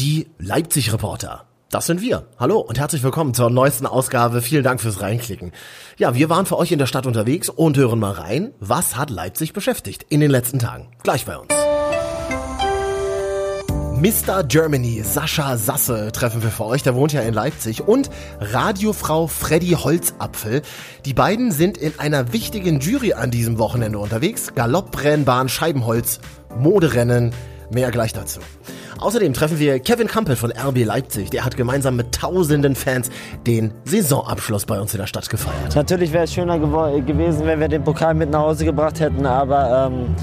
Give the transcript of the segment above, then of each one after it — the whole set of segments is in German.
die Leipzig-Reporter. Das sind wir. Hallo und herzlich willkommen zur neuesten Ausgabe. Vielen Dank fürs Reinklicken. Ja, wir waren für euch in der Stadt unterwegs und hören mal rein, was hat Leipzig beschäftigt in den letzten Tagen. Gleich bei uns. Mr. Germany, Sascha Sasse treffen wir für euch, der wohnt ja in Leipzig und Radiofrau Freddy Holzapfel. Die beiden sind in einer wichtigen Jury an diesem Wochenende unterwegs. Galopprennbahn, Scheibenholz, Moderennen, mehr gleich dazu. Außerdem treffen wir Kevin Campbell von RB Leipzig. Der hat gemeinsam mit tausenden Fans den Saisonabschluss bei uns in der Stadt gefeiert. Natürlich wäre es schöner gewesen, wenn wir den Pokal mit nach Hause gebracht hätten, aber ähm,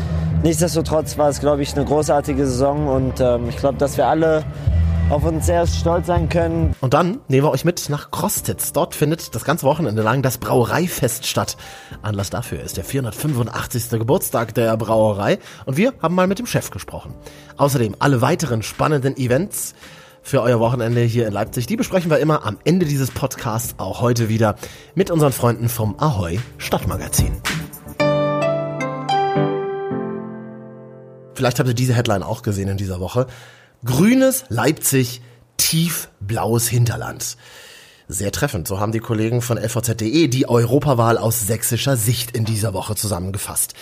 nichtsdestotrotz war es, glaube ich, eine großartige Saison und ähm, ich glaube, dass wir alle auf uns sehr stolz sein können. Und dann nehmen wir euch mit nach Krostitz. Dort findet das ganze Wochenende lang das Brauereifest statt. Anlass dafür ist der 485. Geburtstag der Brauerei und wir haben mal mit dem Chef gesprochen. Außerdem alle weiteren spannenden Events für euer Wochenende hier in Leipzig, die besprechen wir immer am Ende dieses Podcasts, auch heute wieder mit unseren Freunden vom Ahoi Stadtmagazin. Vielleicht habt ihr diese Headline auch gesehen in dieser Woche. Grünes Leipzig, tiefblaues Hinterland. Sehr treffend, so haben die Kollegen von LVZ.de die Europawahl aus sächsischer Sicht in dieser Woche zusammengefasst.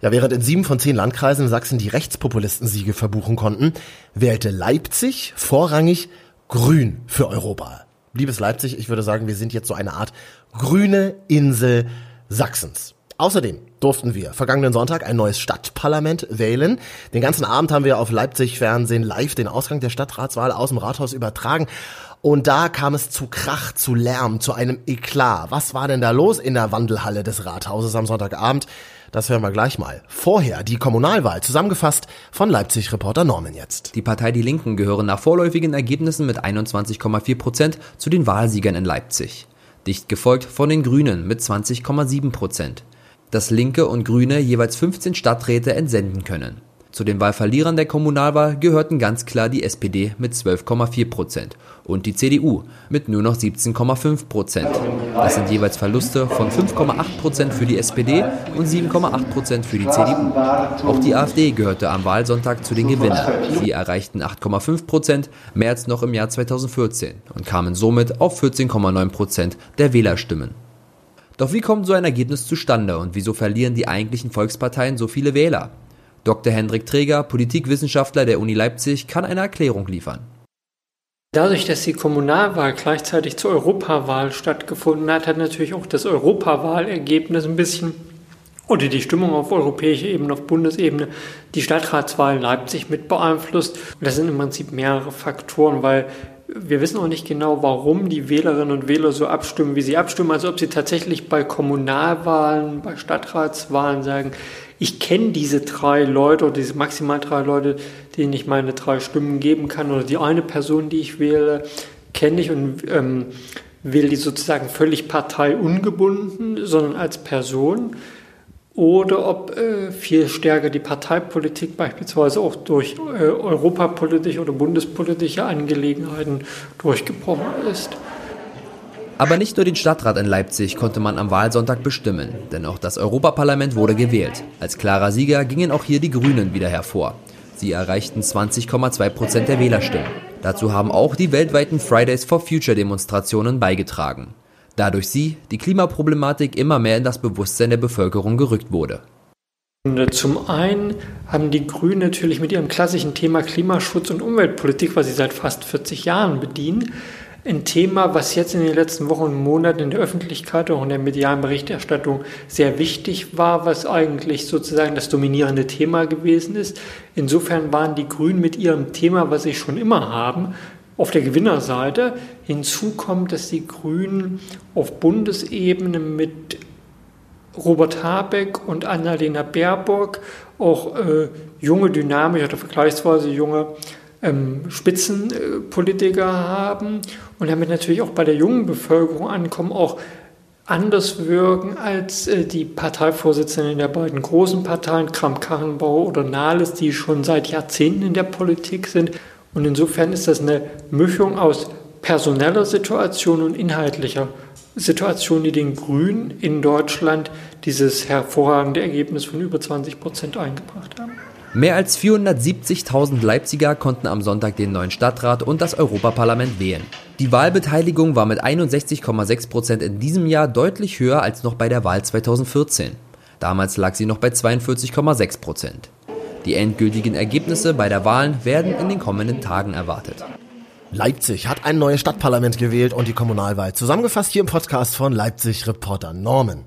Ja, während in sieben von zehn Landkreisen in Sachsen die Rechtspopulisten Siege verbuchen konnten, wählte Leipzig vorrangig Grün für Europa. Liebes Leipzig, ich würde sagen, wir sind jetzt so eine Art grüne Insel Sachsens. Außerdem durften wir vergangenen Sonntag ein neues Stadtparlament wählen. Den ganzen Abend haben wir auf Leipzig Fernsehen live den Ausgang der Stadtratswahl aus dem Rathaus übertragen. Und da kam es zu Krach, zu Lärm, zu einem Eklat. Was war denn da los in der Wandelhalle des Rathauses am Sonntagabend? Das hören wir gleich mal. Vorher die Kommunalwahl, zusammengefasst von Leipzig-Reporter Norman jetzt. Die Partei Die Linken gehören nach vorläufigen Ergebnissen mit 21,4 Prozent zu den Wahlsiegern in Leipzig. Dicht gefolgt von den Grünen mit 20,7 Prozent dass Linke und Grüne jeweils 15 Stadträte entsenden können. Zu den Wahlverlierern der Kommunalwahl gehörten ganz klar die SPD mit 12,4 Prozent und die CDU mit nur noch 17,5 Prozent. Das sind jeweils Verluste von 5,8 Prozent für die SPD und 7,8 Prozent für die CDU. Auch die AfD gehörte am Wahlsonntag zu den Gewinnern. Sie erreichten 8,5 Prozent, mehr als noch im Jahr 2014 und kamen somit auf 14,9 Prozent der Wählerstimmen. Doch wie kommt so ein Ergebnis zustande und wieso verlieren die eigentlichen Volksparteien so viele Wähler? Dr. Hendrik Träger, Politikwissenschaftler der Uni Leipzig, kann eine Erklärung liefern. Dadurch, dass die Kommunalwahl gleichzeitig zur Europawahl stattgefunden hat, hat natürlich auch das Europawahlergebnis ein bisschen oder die Stimmung auf europäischer Ebene, auf Bundesebene, die Stadtratswahl in Leipzig mit beeinflusst. Und das sind im Prinzip mehrere Faktoren, weil wir wissen auch nicht genau, warum die Wählerinnen und Wähler so abstimmen, wie sie abstimmen. Also ob sie tatsächlich bei Kommunalwahlen, bei Stadtratswahlen sagen, ich kenne diese drei Leute oder diese maximal drei Leute, denen ich meine drei Stimmen geben kann oder die eine Person, die ich wähle, kenne ich und ähm, wähle die sozusagen völlig parteiungebunden, sondern als Person oder ob äh, viel stärker die Parteipolitik beispielsweise auch durch äh, europapolitische oder bundespolitische Angelegenheiten durchgebrochen ist. Aber nicht nur den Stadtrat in Leipzig konnte man am Wahlsonntag bestimmen, denn auch das Europaparlament wurde gewählt. Als klarer Sieger gingen auch hier die Grünen wieder hervor. Sie erreichten 20,2 Prozent der Wählerstimmen. Dazu haben auch die weltweiten Fridays for Future Demonstrationen beigetragen da durch sie die Klimaproblematik immer mehr in das Bewusstsein der Bevölkerung gerückt wurde. Zum einen haben die Grünen natürlich mit ihrem klassischen Thema Klimaschutz und Umweltpolitik, was sie seit fast 40 Jahren bedienen, ein Thema, was jetzt in den letzten Wochen und Monaten in der Öffentlichkeit, auch in der medialen Berichterstattung sehr wichtig war, was eigentlich sozusagen das dominierende Thema gewesen ist. Insofern waren die Grünen mit ihrem Thema, was sie schon immer haben, auf der Gewinnerseite. Hinzu kommt, dass die Grünen auf Bundesebene mit Robert Habeck und Annalena Baerbock auch äh, junge, dynamische oder vergleichsweise junge ähm, Spitzenpolitiker haben und damit natürlich auch bei der jungen Bevölkerung ankommen, auch anders wirken als äh, die Parteivorsitzenden der beiden großen Parteien, Kramp-Karrenbauer oder Nahles, die schon seit Jahrzehnten in der Politik sind. Und insofern ist das eine Mischung aus personeller Situation und inhaltlicher Situation, die den Grünen in Deutschland dieses hervorragende Ergebnis von über 20 Prozent eingebracht haben. Mehr als 470.000 Leipziger konnten am Sonntag den neuen Stadtrat und das Europaparlament wählen. Die Wahlbeteiligung war mit 61,6 Prozent in diesem Jahr deutlich höher als noch bei der Wahl 2014. Damals lag sie noch bei 42,6 Prozent. Die endgültigen Ergebnisse bei der Wahlen werden in den kommenden Tagen erwartet. Leipzig hat ein neues Stadtparlament gewählt und die Kommunalwahl. Zusammengefasst hier im Podcast von Leipzig-Reporter Norman.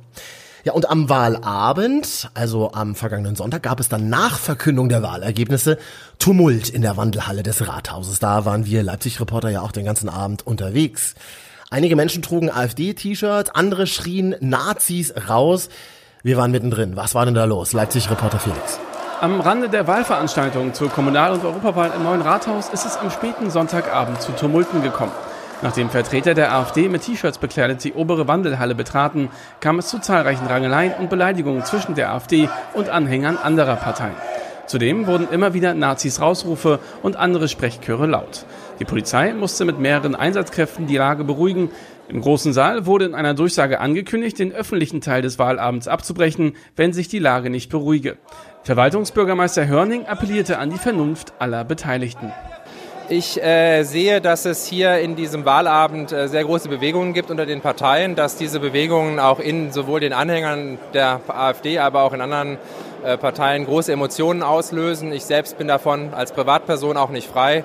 Ja, und am Wahlabend, also am vergangenen Sonntag, gab es dann nach Verkündung der Wahlergebnisse Tumult in der Wandelhalle des Rathauses. Da waren wir Leipzig-Reporter ja auch den ganzen Abend unterwegs. Einige Menschen trugen AfD-T-Shirts, andere schrien Nazis raus. Wir waren mittendrin. Was war denn da los? Leipzig-Reporter Felix. Am Rande der Wahlveranstaltung zur Kommunal- und Europawahl im neuen Rathaus ist es am späten Sonntagabend zu Tumulten gekommen. Nachdem Vertreter der AfD mit T-Shirts bekleidet die obere Wandelhalle betraten, kam es zu zahlreichen Rangeleien und Beleidigungen zwischen der AfD und Anhängern anderer Parteien. Zudem wurden immer wieder Nazis Rausrufe und andere Sprechchöre laut. Die Polizei musste mit mehreren Einsatzkräften die Lage beruhigen. Im großen Saal wurde in einer Durchsage angekündigt, den öffentlichen Teil des Wahlabends abzubrechen, wenn sich die Lage nicht beruhige. Verwaltungsbürgermeister Hörning appellierte an die Vernunft aller Beteiligten. Ich äh, sehe, dass es hier in diesem Wahlabend äh, sehr große Bewegungen gibt unter den Parteien, dass diese Bewegungen auch in sowohl den Anhängern der AfD, aber auch in anderen Parteien große Emotionen auslösen. Ich selbst bin davon als Privatperson auch nicht frei.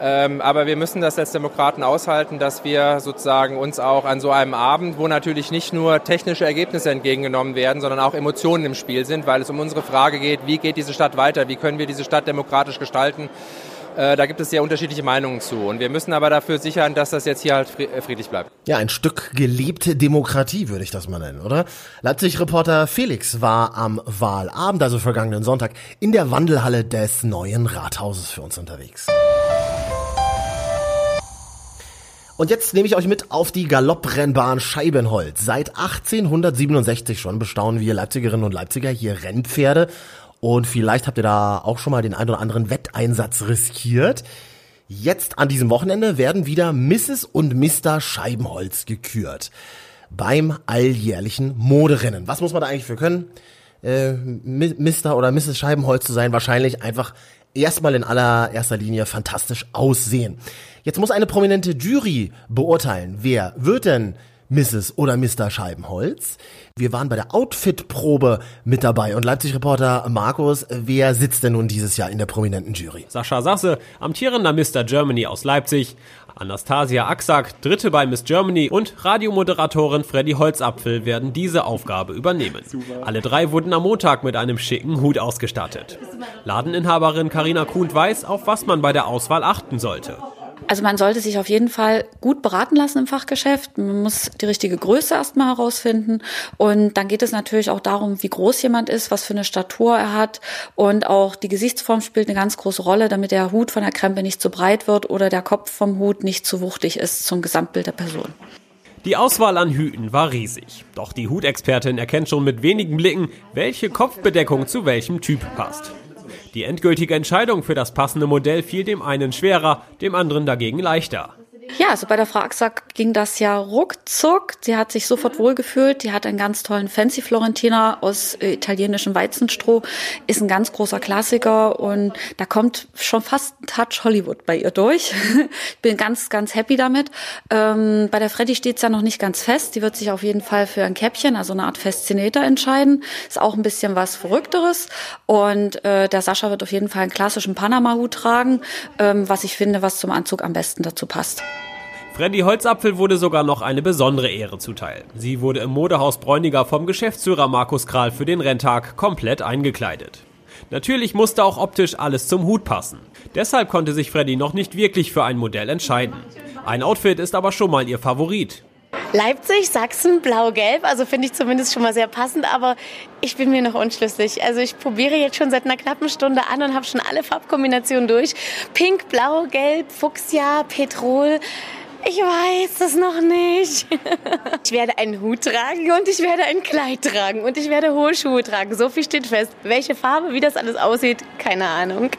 Ähm, aber wir müssen das als Demokraten aushalten, dass wir sozusagen uns auch an so einem Abend, wo natürlich nicht nur technische Ergebnisse entgegengenommen werden, sondern auch Emotionen im Spiel sind, weil es um unsere Frage geht, wie geht diese Stadt weiter, wie können wir diese Stadt demokratisch gestalten, äh, da gibt es sehr unterschiedliche Meinungen zu. Und wir müssen aber dafür sichern, dass das jetzt hier halt äh, friedlich bleibt. Ja, ein Stück gelebte Demokratie würde ich das mal nennen, oder? Leipzig-Reporter Felix war am Wahlabend, also vergangenen Sonntag, in der Wandelhalle des neuen Rathauses für uns unterwegs. Und jetzt nehme ich euch mit auf die Galopprennbahn Scheibenholz. Seit 1867 schon bestaunen wir Leipzigerinnen und Leipziger hier Rennpferde und vielleicht habt ihr da auch schon mal den ein oder anderen Wetteinsatz riskiert. Jetzt an diesem Wochenende werden wieder Mrs. und Mr. Scheibenholz gekürt. Beim alljährlichen Moderennen. Was muss man da eigentlich für können? Äh, Mr. oder Mrs. Scheibenholz zu sein? Wahrscheinlich einfach erstmal in allererster Linie fantastisch aussehen. Jetzt muss eine prominente Jury beurteilen, wer wird denn Mrs. oder Mr. Scheibenholz. Wir waren bei der Outfit-Probe mit dabei und Leipzig-Reporter Markus, wer sitzt denn nun dieses Jahr in der prominenten Jury? Sascha Sasse, amtierender Mr. Germany aus Leipzig, Anastasia Axak, Dritte bei Miss Germany und Radiomoderatorin Freddy Holzapfel werden diese Aufgabe übernehmen. Alle drei wurden am Montag mit einem schicken Hut ausgestattet. Ladeninhaberin Karina Kuhnt weiß, auf was man bei der Auswahl achten sollte. Also man sollte sich auf jeden Fall gut beraten lassen im Fachgeschäft. Man muss die richtige Größe erstmal herausfinden. Und dann geht es natürlich auch darum, wie groß jemand ist, was für eine Statur er hat. Und auch die Gesichtsform spielt eine ganz große Rolle, damit der Hut von der Krempe nicht zu breit wird oder der Kopf vom Hut nicht zu wuchtig ist zum Gesamtbild der Person. Die Auswahl an Hüten war riesig. Doch die Hutexpertin erkennt schon mit wenigen Blicken, welche Kopfbedeckung zu welchem Typ passt. Die endgültige Entscheidung für das passende Modell fiel dem einen schwerer, dem anderen dagegen leichter. Ja, also bei der Frau Axack ging das ja ruckzuck. Sie hat sich sofort wohlgefühlt. Die hat einen ganz tollen Fancy Florentiner aus äh, italienischem Weizenstroh. Ist ein ganz großer Klassiker und da kommt schon fast ein Touch Hollywood bei ihr durch. Bin ganz, ganz happy damit. Ähm, bei der Freddy steht's ja noch nicht ganz fest. Die wird sich auf jeden Fall für ein Käppchen, also eine Art Faszinator entscheiden. Ist auch ein bisschen was Verrückteres. Und äh, der Sascha wird auf jeden Fall einen klassischen Panama-Hut tragen, ähm, was ich finde, was zum Anzug am besten dazu passt. Freddy Holzapfel wurde sogar noch eine besondere Ehre zuteil. Sie wurde im Modehaus Bräuniger vom Geschäftsführer Markus Kral für den Renntag komplett eingekleidet. Natürlich musste auch optisch alles zum Hut passen. Deshalb konnte sich Freddy noch nicht wirklich für ein Modell entscheiden. Ein Outfit ist aber schon mal ihr Favorit. Leipzig, Sachsen, blau-gelb, also finde ich zumindest schon mal sehr passend, aber ich bin mir noch unschlüssig. Also ich probiere jetzt schon seit einer knappen Stunde an und habe schon alle Farbkombinationen durch. Pink, blau, gelb, Fuchsia, Petrol. Ich weiß es noch nicht. Ich werde einen Hut tragen und ich werde ein Kleid tragen und ich werde hohe Schuhe tragen. So viel steht fest. Welche Farbe, wie das alles aussieht, keine Ahnung.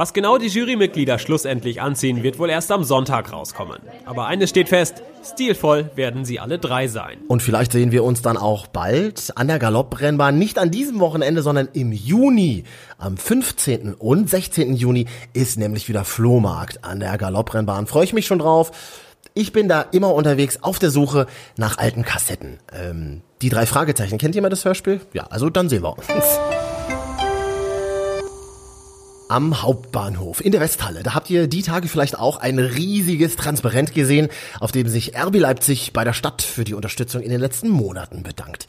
Was genau die Jurymitglieder schlussendlich anziehen, wird wohl erst am Sonntag rauskommen. Aber eines steht fest, stilvoll werden sie alle drei sein. Und vielleicht sehen wir uns dann auch bald an der Galopprennbahn, nicht an diesem Wochenende, sondern im Juni. Am 15. und 16. Juni ist nämlich wieder Flohmarkt an der Galopprennbahn. Freue ich mich schon drauf. Ich bin da immer unterwegs auf der Suche nach alten Kassetten. Ähm, die drei Fragezeichen. Kennt jemand das Hörspiel? Ja, also dann sehen wir uns am Hauptbahnhof in der Westhalle. Da habt ihr die Tage vielleicht auch ein riesiges Transparent gesehen, auf dem sich RB Leipzig bei der Stadt für die Unterstützung in den letzten Monaten bedankt.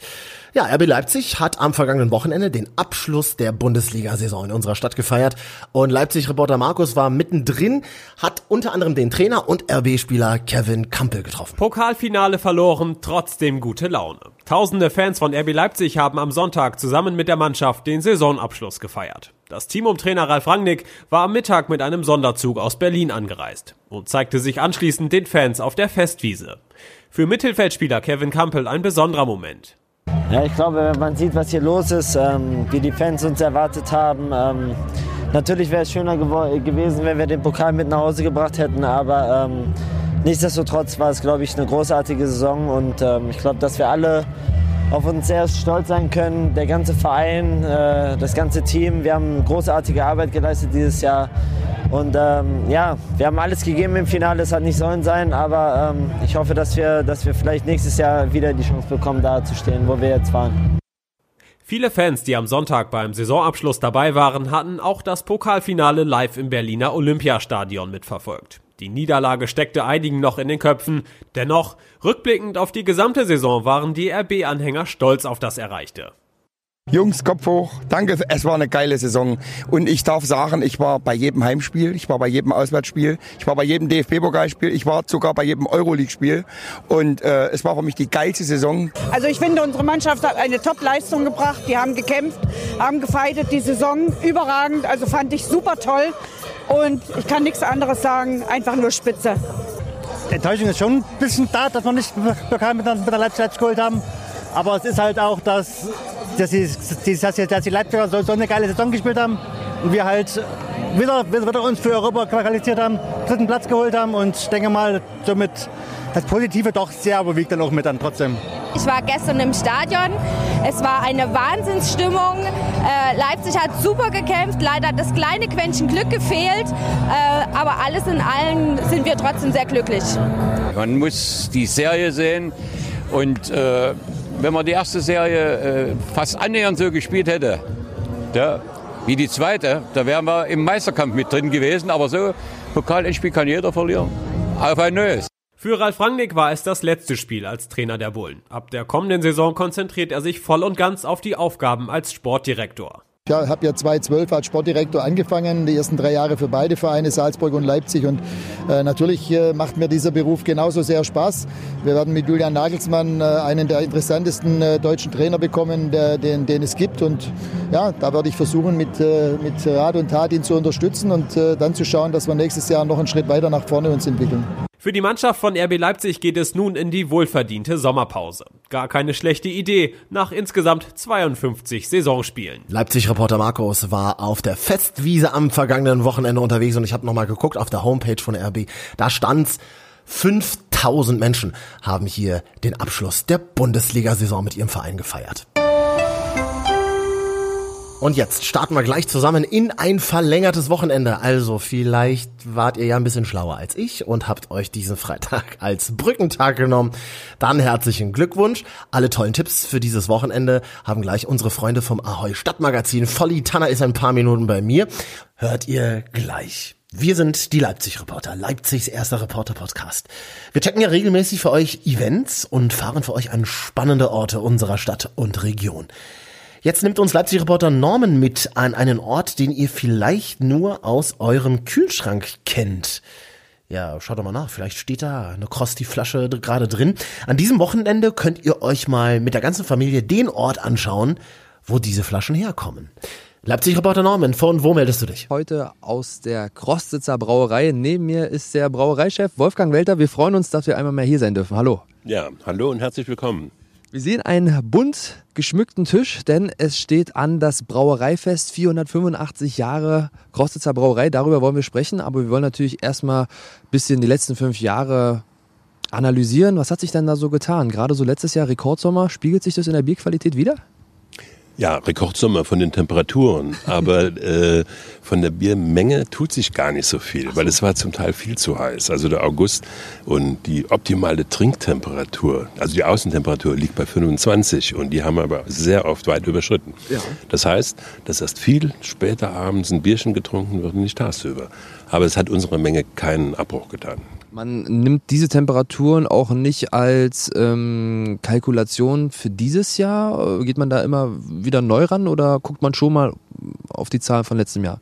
Ja, RB Leipzig hat am vergangenen Wochenende den Abschluss der Bundesliga-Saison in unserer Stadt gefeiert und Leipzig-Reporter Markus war mittendrin, hat unter anderem den Trainer und RB-Spieler Kevin Kampel getroffen. Pokalfinale verloren, trotzdem gute Laune. Tausende Fans von RB Leipzig haben am Sonntag zusammen mit der Mannschaft den Saisonabschluss gefeiert. Das Team um Trainer Ralf Rangnick war am Mittag mit einem Sonderzug aus Berlin angereist und zeigte sich anschließend den Fans auf der Festwiese. Für Mittelfeldspieler Kevin Kampel ein besonderer Moment. Ja, ich glaube, wenn man sieht, was hier los ist, ähm, wie die Fans uns erwartet haben, ähm, natürlich wäre es schöner gewesen, wenn wir den Pokal mit nach Hause gebracht hätten, aber ähm, nichtsdestotrotz war es, glaube ich, eine großartige Saison und ähm, ich glaube, dass wir alle auf uns sehr stolz sein können. Der ganze Verein, äh, das ganze Team, wir haben großartige Arbeit geleistet dieses Jahr. Und ähm, ja, wir haben alles gegeben im Finale. Es hat nicht sollen sein, aber ähm, ich hoffe, dass wir, dass wir vielleicht nächstes Jahr wieder die Chance bekommen, da zu stehen, wo wir jetzt waren. Viele Fans, die am Sonntag beim Saisonabschluss dabei waren, hatten auch das Pokalfinale live im Berliner Olympiastadion mitverfolgt. Die Niederlage steckte einigen noch in den Köpfen. Dennoch, rückblickend auf die gesamte Saison waren die RB-Anhänger stolz auf das Erreichte. Jungs, Kopf hoch. Danke, es war eine geile Saison. Und ich darf sagen, ich war bei jedem Heimspiel, ich war bei jedem Auswärtsspiel, ich war bei jedem DFB-Pokalspiel, ich war sogar bei jedem Euroleague-Spiel. Und äh, es war für mich die geilste Saison. Also ich finde, unsere Mannschaft hat eine Top-Leistung gebracht. Die haben gekämpft, haben gefeitet, die Saison überragend. Also fand ich super toll. Und ich kann nichts anderes sagen, einfach nur spitze. Enttäuschung ist schon ein bisschen da, dass wir nicht Pokal mit, mit der Leipzig geholt haben. Aber es ist halt auch, dass, dass, die, dass, die, dass die Leipziger so, so eine geile Saison gespielt haben und wir halt wieder, wieder uns für Europa qualifiziert haben, dritten Platz geholt haben und ich denke mal, somit das Positive doch sehr überwiegt dann auch mit dann trotzdem. Ich war gestern im Stadion. Es war eine Wahnsinnsstimmung. Äh, Leipzig hat super gekämpft. Leider hat das kleine Quäntchen Glück gefehlt. Äh, aber alles in allem sind wir trotzdem sehr glücklich. Man muss die Serie sehen. Und äh, wenn man die erste Serie äh, fast annähernd so gespielt hätte, ja, wie die zweite, da wären wir im Meisterkampf mit drin gewesen. Aber so, Pokalendspiel kann jeder verlieren. Auf ein neues. Für Ralf Rangnick war es das letzte Spiel als Trainer der Bullen. Ab der kommenden Saison konzentriert er sich voll und ganz auf die Aufgaben als Sportdirektor. Ich habe ja 2012 als Sportdirektor angefangen, die ersten drei Jahre für beide Vereine, Salzburg und Leipzig. Und äh, natürlich äh, macht mir dieser Beruf genauso sehr Spaß. Wir werden mit Julian Nagelsmann äh, einen der interessantesten äh, deutschen Trainer bekommen, der, den, den, es gibt. Und ja, da werde ich versuchen, mit, äh, mit Rat und Tat ihn zu unterstützen und äh, dann zu schauen, dass wir nächstes Jahr noch einen Schritt weiter nach vorne uns entwickeln. Für die Mannschaft von RB Leipzig geht es nun in die wohlverdiente Sommerpause. Gar keine schlechte Idee nach insgesamt 52 Saisonspielen. Leipzig-Reporter Markus war auf der Festwiese am vergangenen Wochenende unterwegs und ich habe nochmal geguckt auf der Homepage von RB. Da stand's 5000 Menschen haben hier den Abschluss der Bundesliga-Saison mit ihrem Verein gefeiert. Und jetzt starten wir gleich zusammen in ein verlängertes Wochenende. Also vielleicht wart ihr ja ein bisschen schlauer als ich und habt euch diesen Freitag als Brückentag genommen. Dann herzlichen Glückwunsch. Alle tollen Tipps für dieses Wochenende haben gleich unsere Freunde vom Ahoi Stadtmagazin. Volli Tanner ist ein paar Minuten bei mir. Hört ihr gleich. Wir sind die Leipzig-Reporter, Leipzigs erster Reporter-Podcast. Wir checken ja regelmäßig für euch Events und fahren für euch an spannende Orte unserer Stadt und Region. Jetzt nimmt uns Leipzig-Reporter Norman mit an einen Ort, den ihr vielleicht nur aus eurem Kühlschrank kennt. Ja, schaut doch mal nach. Vielleicht steht da eine Krosti-Flasche gerade drin. An diesem Wochenende könnt ihr euch mal mit der ganzen Familie den Ort anschauen, wo diese Flaschen herkommen. Leipzig-Reporter Norman, von wo meldest du dich? Heute aus der Krostitzer Brauerei. Neben mir ist der Brauereichef Wolfgang Welter. Wir freuen uns, dass wir einmal mehr hier sein dürfen. Hallo. Ja, hallo und herzlich willkommen. Wir sehen einen bunt geschmückten Tisch, denn es steht an das Brauereifest 485 Jahre Krostitzer Brauerei. Darüber wollen wir sprechen, aber wir wollen natürlich erstmal ein bisschen die letzten fünf Jahre analysieren. Was hat sich denn da so getan? Gerade so letztes Jahr Rekordsommer, spiegelt sich das in der Bierqualität wieder? Ja, Rekordsommer von den Temperaturen, aber äh, von der Biermenge tut sich gar nicht so viel, so. weil es war zum Teil viel zu heiß. Also der August und die optimale Trinktemperatur, also die Außentemperatur liegt bei 25 und die haben wir aber sehr oft weit überschritten. Ja. Das heißt, dass erst viel später abends ein Bierchen getrunken wird und nicht tagsüber. Aber es hat unserer Menge keinen Abbruch getan. Man nimmt diese Temperaturen auch nicht als ähm, Kalkulation für dieses Jahr. Geht man da immer wieder neu ran oder guckt man schon mal auf die Zahlen von letztem Jahr?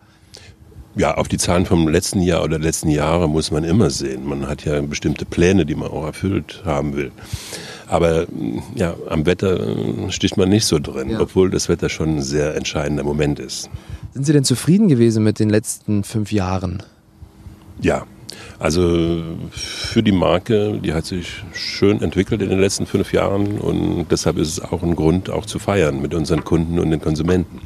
Ja, auf die Zahlen vom letzten Jahr oder letzten Jahre muss man immer sehen. Man hat ja bestimmte Pläne, die man auch erfüllt haben will. Aber ja, am Wetter sticht man nicht so drin, ja. obwohl das Wetter schon ein sehr entscheidender Moment ist. Sind Sie denn zufrieden gewesen mit den letzten fünf Jahren? Ja, also für die Marke, die hat sich schön entwickelt in den letzten fünf Jahren und deshalb ist es auch ein Grund, auch zu feiern mit unseren Kunden und den Konsumenten.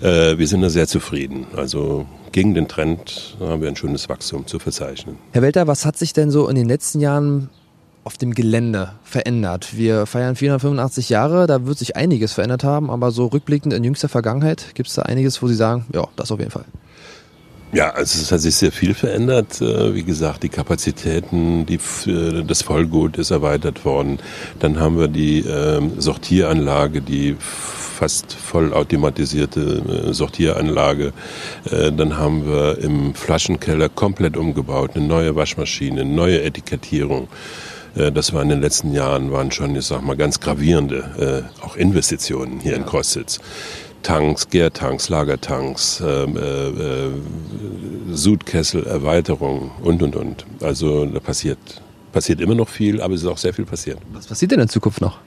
Äh, wir sind da sehr zufrieden. Also gegen den Trend haben wir ein schönes Wachstum zu verzeichnen. Herr Welter, was hat sich denn so in den letzten Jahren auf dem Gelände verändert? Wir feiern 485 Jahre, da wird sich einiges verändert haben, aber so rückblickend in jüngster Vergangenheit gibt es da einiges, wo Sie sagen, ja, das auf jeden Fall. Ja, also es hat sich sehr viel verändert. Äh, wie gesagt, die Kapazitäten, die, das Vollgut ist erweitert worden. Dann haben wir die ähm, Sortieranlage, die fast vollautomatisierte äh, Sortieranlage. Äh, dann haben wir im Flaschenkeller komplett umgebaut, eine neue Waschmaschine, eine neue Etikettierung. Das war in den letzten Jahren, waren schon, ich sag mal, ganz gravierende, auch Investitionen hier ja. in Kostitz. Tanks, Gärtanks, Lagertanks, äh, äh, Sudkessel, Erweiterung und, und, und. Also da passiert, passiert immer noch viel, aber es ist auch sehr viel passiert. Was passiert denn in Zukunft noch?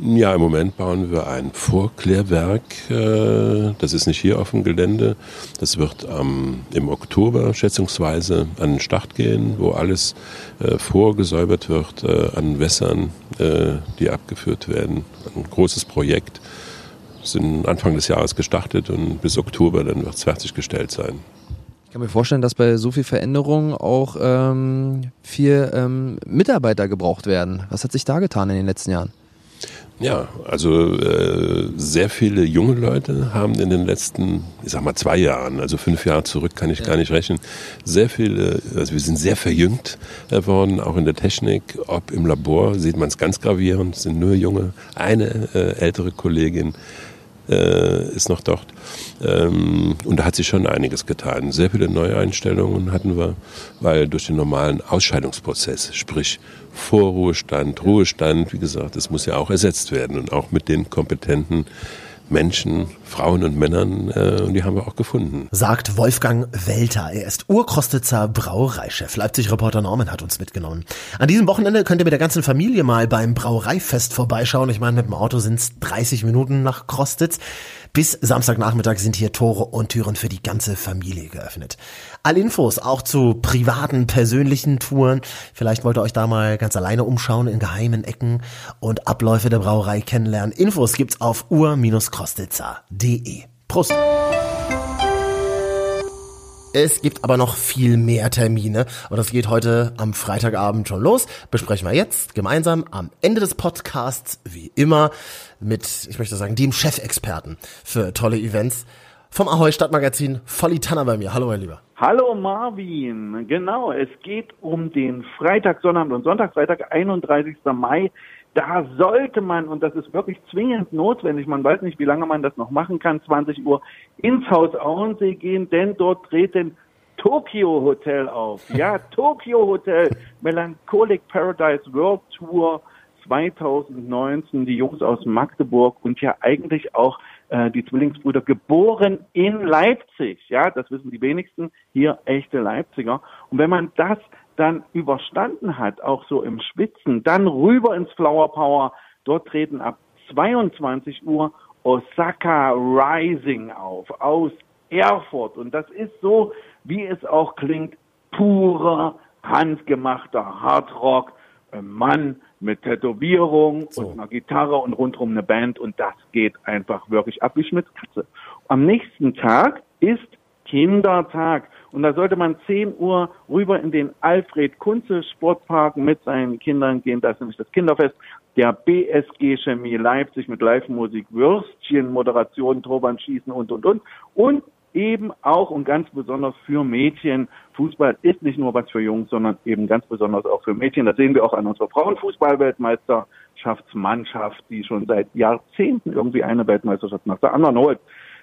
Ja, im Moment bauen wir ein Vorklärwerk. Äh, das ist nicht hier auf dem Gelände. Das wird ähm, im Oktober schätzungsweise an den Start gehen, wo alles äh, vorgesäubert wird äh, an Wässern, die abgeführt werden. Ein großes Projekt sind Anfang des Jahres gestartet und bis Oktober dann wird es fertiggestellt sein. Ich kann mir vorstellen, dass bei so viel Veränderung auch ähm, viel ähm, Mitarbeiter gebraucht werden. Was hat sich da getan in den letzten Jahren? Ja, also äh, sehr viele junge Leute haben in den letzten, ich sag mal zwei Jahren, also fünf Jahre zurück kann ich ja. gar nicht rechnen, sehr viele, also wir sind sehr verjüngt worden, auch in der Technik, ob im Labor sieht man es ganz gravierend, sind nur junge, eine äh, ältere Kollegin äh, ist noch dort. Ähm, und da hat sich schon einiges getan. Sehr viele Neueinstellungen hatten wir, weil durch den normalen Ausscheidungsprozess, sprich Vorruhestand, Ruhestand, wie gesagt, das muss ja auch ersetzt werden und auch mit den kompetenten Menschen, Frauen und Männern, äh, und die haben wir auch gefunden. Sagt Wolfgang Welter. Er ist Urkostitzer Brauereichef. Leipzig-Reporter Norman hat uns mitgenommen. An diesem Wochenende könnt ihr mit der ganzen Familie mal beim Brauereifest vorbeischauen. Ich meine, mit dem Auto sind es 30 Minuten nach Krostitz. Bis Samstagnachmittag sind hier Tore und Türen für die ganze Familie geöffnet. Alle Infos auch zu privaten, persönlichen Touren. Vielleicht wollt ihr euch da mal ganz alleine umschauen in geheimen Ecken und Abläufe der Brauerei kennenlernen. Infos gibt's auf ur-kostitzer.de. Prost! Es gibt aber noch viel mehr Termine und das geht heute am Freitagabend schon los. Besprechen wir jetzt gemeinsam am Ende des Podcasts, wie immer, mit, ich möchte sagen, dem Chefexperten für tolle Events vom Ahoi Stadtmagazin, Volli Tanner bei mir. Hallo, mein Lieber. Hallo Marvin, genau, es geht um den Freitag, Sonnabend und Sonntag, Freitag, 31. Mai da sollte man, und das ist wirklich zwingend notwendig, man weiß nicht, wie lange man das noch machen kann, 20 Uhr ins Haus Auensee gehen, denn dort treten Tokyo Hotel auf. Ja, Tokyo Hotel, Melancholic Paradise World Tour 2019, die Jungs aus Magdeburg und ja eigentlich auch äh, die Zwillingsbrüder geboren in Leipzig. Ja, das wissen die wenigsten, hier echte Leipziger. Und wenn man das dann überstanden hat, auch so im Schwitzen, dann rüber ins Flower Power. Dort treten ab 22 Uhr Osaka Rising auf aus Erfurt. Und das ist so, wie es auch klingt, purer, handgemachter Hardrock ein Mann mit Tätowierung und einer Gitarre und rundherum eine Band und das geht einfach wirklich ab wie Schmitz Katze. Am nächsten Tag ist Kindertag und da sollte man 10 Uhr rüber in den Alfred Kunze Sportpark mit seinen Kindern gehen. Das ist nämlich das Kinderfest der BSG Chemie Leipzig mit Live-Musik, Würstchen, Moderation, Turbanschießen und, und, und. Und eben auch und ganz besonders für Mädchen. Fußball ist nicht nur was für Jungs, sondern eben ganz besonders auch für Mädchen. Das sehen wir auch an unserer Frauenfußball-Weltmeisterschaftsmannschaft, die schon seit Jahrzehnten irgendwie eine Weltmeisterschaft nach der anderen holt.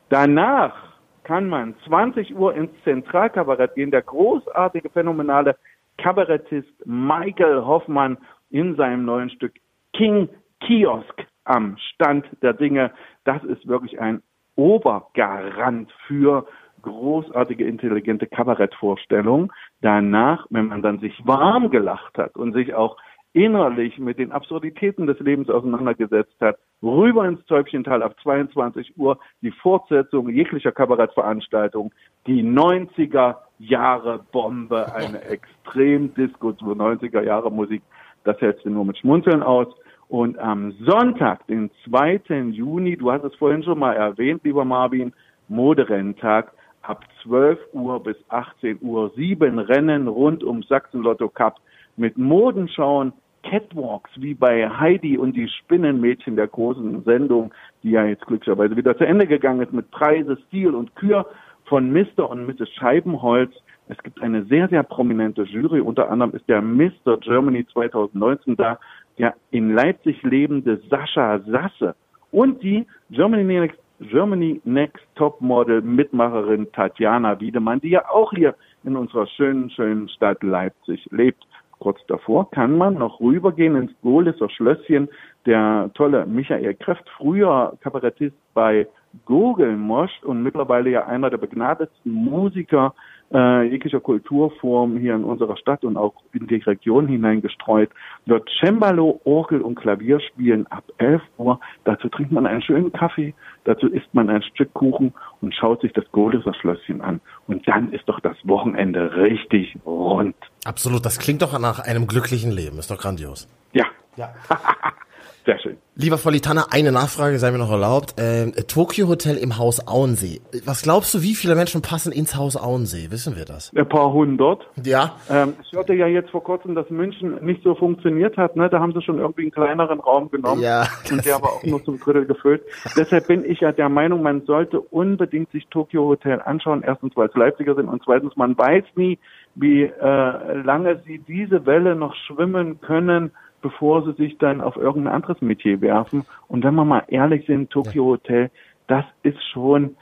Danach kann man 20 Uhr ins Zentralkabarett gehen. Der großartige, phänomenale Kabarettist Michael Hoffmann in seinem neuen Stück King Kiosk am Stand der Dinge. Das ist wirklich ein Obergarant für großartige, intelligente Kabarettvorstellungen. Danach, wenn man dann sich warm gelacht hat und sich auch innerlich mit den Absurditäten des Lebens auseinandergesetzt hat, rüber ins Zäubchental auf 22 Uhr die Fortsetzung jeglicher Kabarettveranstaltung, die 90er Jahre Bombe, eine extrem Disco 90er Jahre Musik. Das hältst du nur mit Schmunzeln aus. Und am Sonntag, den 2. Juni, du hast es vorhin schon mal erwähnt, lieber Marvin, Moderenntag, ab 12 Uhr bis 18 Uhr, sieben Rennen rund um Sachsen Lotto Cup mit Modenschauen, Catwalks wie bei Heidi und die Spinnenmädchen der großen Sendung, die ja jetzt glücklicherweise wieder zu Ende gegangen ist mit Preise, Stil und Kür von Mr. und Mrs. Scheibenholz. Es gibt eine sehr, sehr prominente Jury. Unter anderem ist der Mr. Germany 2019 da ja in Leipzig lebende Sascha Sasse und die Germany Next, Germany Next Top Model Mitmacherin Tatjana Wiedemann, die ja auch hier in unserer schönen, schönen Stadt Leipzig lebt. Kurz davor kann man noch rübergehen ins Gohlisser Schlösschen. Der tolle Michael Kräft, früher Kabarettist bei Gogelmosch und mittlerweile ja einer der begnadetsten Musiker äh, jeglicher Kulturform hier in unserer Stadt und auch in die Region hineingestreut, wird Cembalo, Orgel und Klavier spielen ab 11 Uhr. Dazu trinkt man einen schönen Kaffee, dazu isst man ein Stück Kuchen und schaut sich das Goleser Schlösschen an. Und dann ist doch das Wochenende richtig rund. Absolut, das klingt doch nach einem glücklichen Leben. Ist doch grandios. Ja. Ja. Sehr schön. Lieber Volitana, eine Nachfrage sei mir noch erlaubt. Ähm, Tokyo Hotel im Haus Auensee. Was glaubst du, wie viele Menschen passen ins Haus Auensee? Wissen wir das? Ein paar hundert. Ja. Ähm, ich hörte ja jetzt vor kurzem, dass München nicht so funktioniert hat. Ne? Da haben sie schon irgendwie einen kleineren Raum genommen. Ja. Und der war auch nur zum Drittel gefüllt. Deshalb bin ich ja der Meinung, man sollte unbedingt sich Tokyo Hotel anschauen. Erstens, weil es Leipziger sind und zweitens, man weiß nie, wie äh, lange sie diese Welle noch schwimmen können bevor sie sich dann auf irgendein anderes Metier werfen. Und wenn wir mal ehrlich sind, Tokyo Hotel, das ist schon,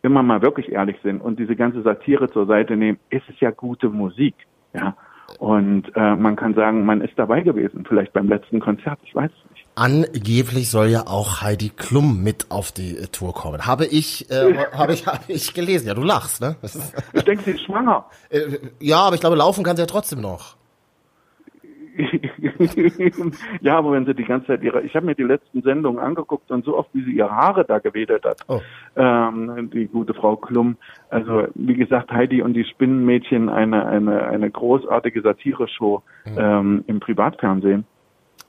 wenn wir mal wirklich ehrlich sind und diese ganze Satire zur Seite nehmen, ist es ja gute Musik. Ja. Und äh, man kann sagen, man ist dabei gewesen, vielleicht beim letzten Konzert, ich weiß es nicht. Angeblich soll ja auch Heidi Klum mit auf die äh, Tour kommen. Habe ich, äh, habe ich, habe ich gelesen. Ja, du lachst, ne? Ich denke, sie ist schwanger. Äh, ja, aber ich glaube, laufen kann sie ja trotzdem noch. ja, aber wenn sie die ganze Zeit ihre, ich habe mir die letzten Sendungen angeguckt und so oft, wie sie ihre Haare da gewedelt hat, oh. ähm, die gute Frau Klum. Also wie gesagt, Heidi und die Spinnenmädchen, eine eine eine großartige Satire-Show mhm. ähm, im Privatfernsehen.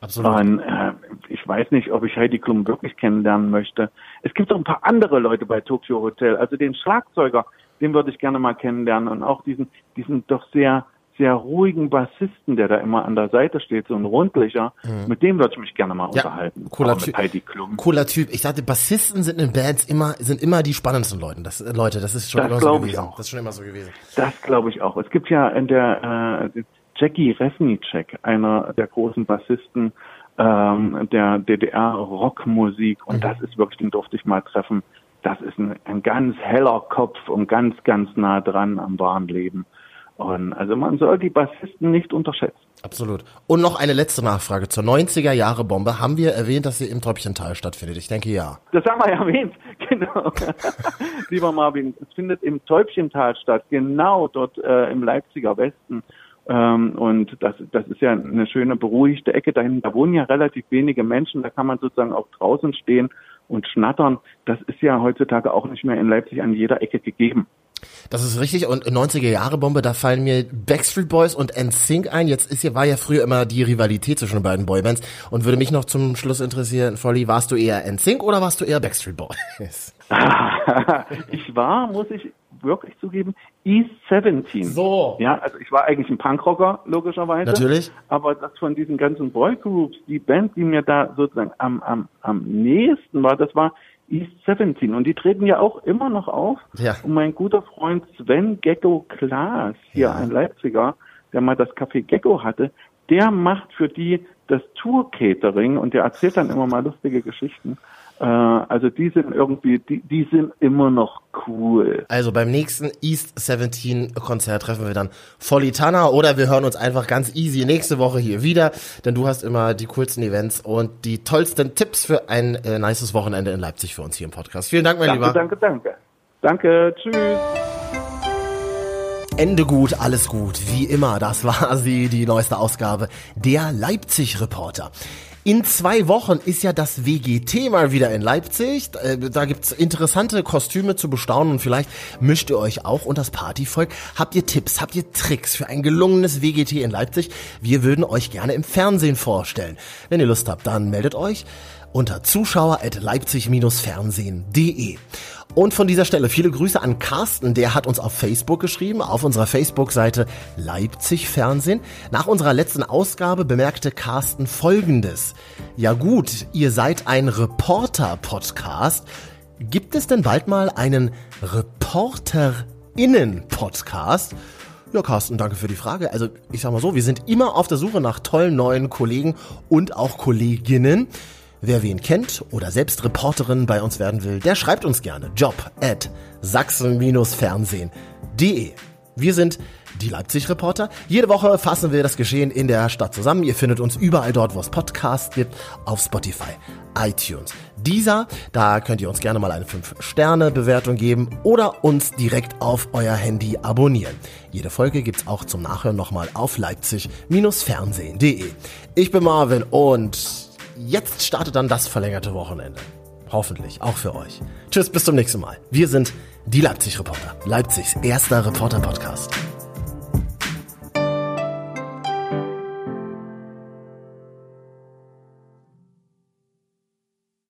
Absolut. Und, äh, ich weiß nicht, ob ich Heidi Klum wirklich kennenlernen möchte. Es gibt auch ein paar andere Leute bei Tokyo Hotel. Also den Schlagzeuger, den würde ich gerne mal kennenlernen und auch diesen diesen doch sehr sehr ruhigen Bassisten, der da immer an der Seite steht, so ein rundlicher, mhm. mit dem würde ich mich gerne mal ja, unterhalten. Cooler Typ. Cooler Typ. Ich dachte, Bassisten sind in Bands immer, sind immer die spannendsten Leute. Das, äh, Leute, das ist schon das immer so gewesen. Das ist schon immer so gewesen. Das glaube ich auch. Es gibt ja in der, äh, Jackie Resnicek, einer der großen Bassisten, ähm, der DDR-Rockmusik und mhm. das ist wirklich, den durfte ich mal treffen. Das ist ein, ein ganz heller Kopf und ganz, ganz nah dran am wahren Leben. Und also man soll die Bassisten nicht unterschätzen. Absolut. Und noch eine letzte Nachfrage zur 90er Jahre Bombe. Haben wir erwähnt, dass sie im Tröpfchental stattfindet? Ich denke ja. Das haben wir erwähnt, genau. Lieber Marvin, es findet im Täubchental statt, genau dort äh, im Leipziger Westen. Ähm, und das, das ist ja eine schöne, beruhigte Ecke dahin. Da wohnen ja relativ wenige Menschen, da kann man sozusagen auch draußen stehen und schnattern. Das ist ja heutzutage auch nicht mehr in Leipzig an jeder Ecke gegeben. Das ist richtig und 90er Jahre Bombe, da fallen mir Backstreet Boys und NSYNC ein. Jetzt ist hier war ja früher immer die Rivalität zwischen den beiden Boybands und würde mich noch zum Schluss interessieren, Volly, warst du eher NSYNC oder warst du eher Backstreet Boys? ich war, muss ich wirklich zugeben, East 17. So. Ja, also ich war eigentlich ein Punkrocker, logischerweise. Natürlich. Aber das von diesen ganzen Boygroups, die Band, die mir da sozusagen am, am, am nächsten war, das war East 17. Und die treten ja auch immer noch auf. Ja. Und mein guter Freund Sven Gecko Klaas, hier Ja. ein Leipziger, der mal das Café Gecko hatte, der macht für die das Tour-Catering und der erzählt dann immer mal lustige Geschichten. Äh, also die sind irgendwie, die, die sind immer noch cool. Also beim nächsten East 17 Konzert treffen wir dann Volitana oder wir hören uns einfach ganz easy nächste Woche hier wieder, denn du hast immer die coolsten Events und die tollsten Tipps für ein äh, nices Wochenende in Leipzig für uns hier im Podcast. Vielen Dank, mein danke, Lieber. danke, danke. Danke, tschüss. Ende gut, alles gut. Wie immer, das war sie, die neueste Ausgabe der Leipzig-Reporter. In zwei Wochen ist ja das WGT mal wieder in Leipzig. Äh, Da gibt's interessante Kostüme zu bestaunen und vielleicht mischt ihr euch auch unter das Partyvolk. Habt ihr Tipps, habt ihr Tricks für ein gelungenes WGT in Leipzig? Wir würden euch gerne im Fernsehen vorstellen. Wenn ihr Lust habt, dann meldet euch unter zuschauer.leipzig-fernsehen.de. Und von dieser Stelle viele Grüße an Carsten, der hat uns auf Facebook geschrieben, auf unserer Facebook-Seite Leipzig Fernsehen. Nach unserer letzten Ausgabe bemerkte Carsten folgendes. Ja gut, ihr seid ein Reporter-Podcast. Gibt es denn bald mal einen ReporterInnen-Podcast? Ja, Carsten, danke für die Frage. Also, ich sag mal so, wir sind immer auf der Suche nach tollen neuen Kollegen und auch Kolleginnen. Wer wen kennt oder selbst Reporterin bei uns werden will, der schreibt uns gerne. Job at sachsen-fernsehen.de. Wir sind die Leipzig-Reporter. Jede Woche fassen wir das Geschehen in der Stadt zusammen. Ihr findet uns überall dort, wo es Podcasts gibt, auf Spotify, iTunes. Dieser, da könnt ihr uns gerne mal eine 5-Sterne-Bewertung geben oder uns direkt auf euer Handy abonnieren. Jede Folge gibt's auch zum Nachhören nochmal auf leipzig-fernsehen.de. Ich bin Marvin und jetzt startet dann das verlängerte Wochenende. Hoffentlich, auch für euch. Tschüss, bis zum nächsten Mal. Wir sind die Leipzig-Reporter. Leipzigs erster Reporter-Podcast.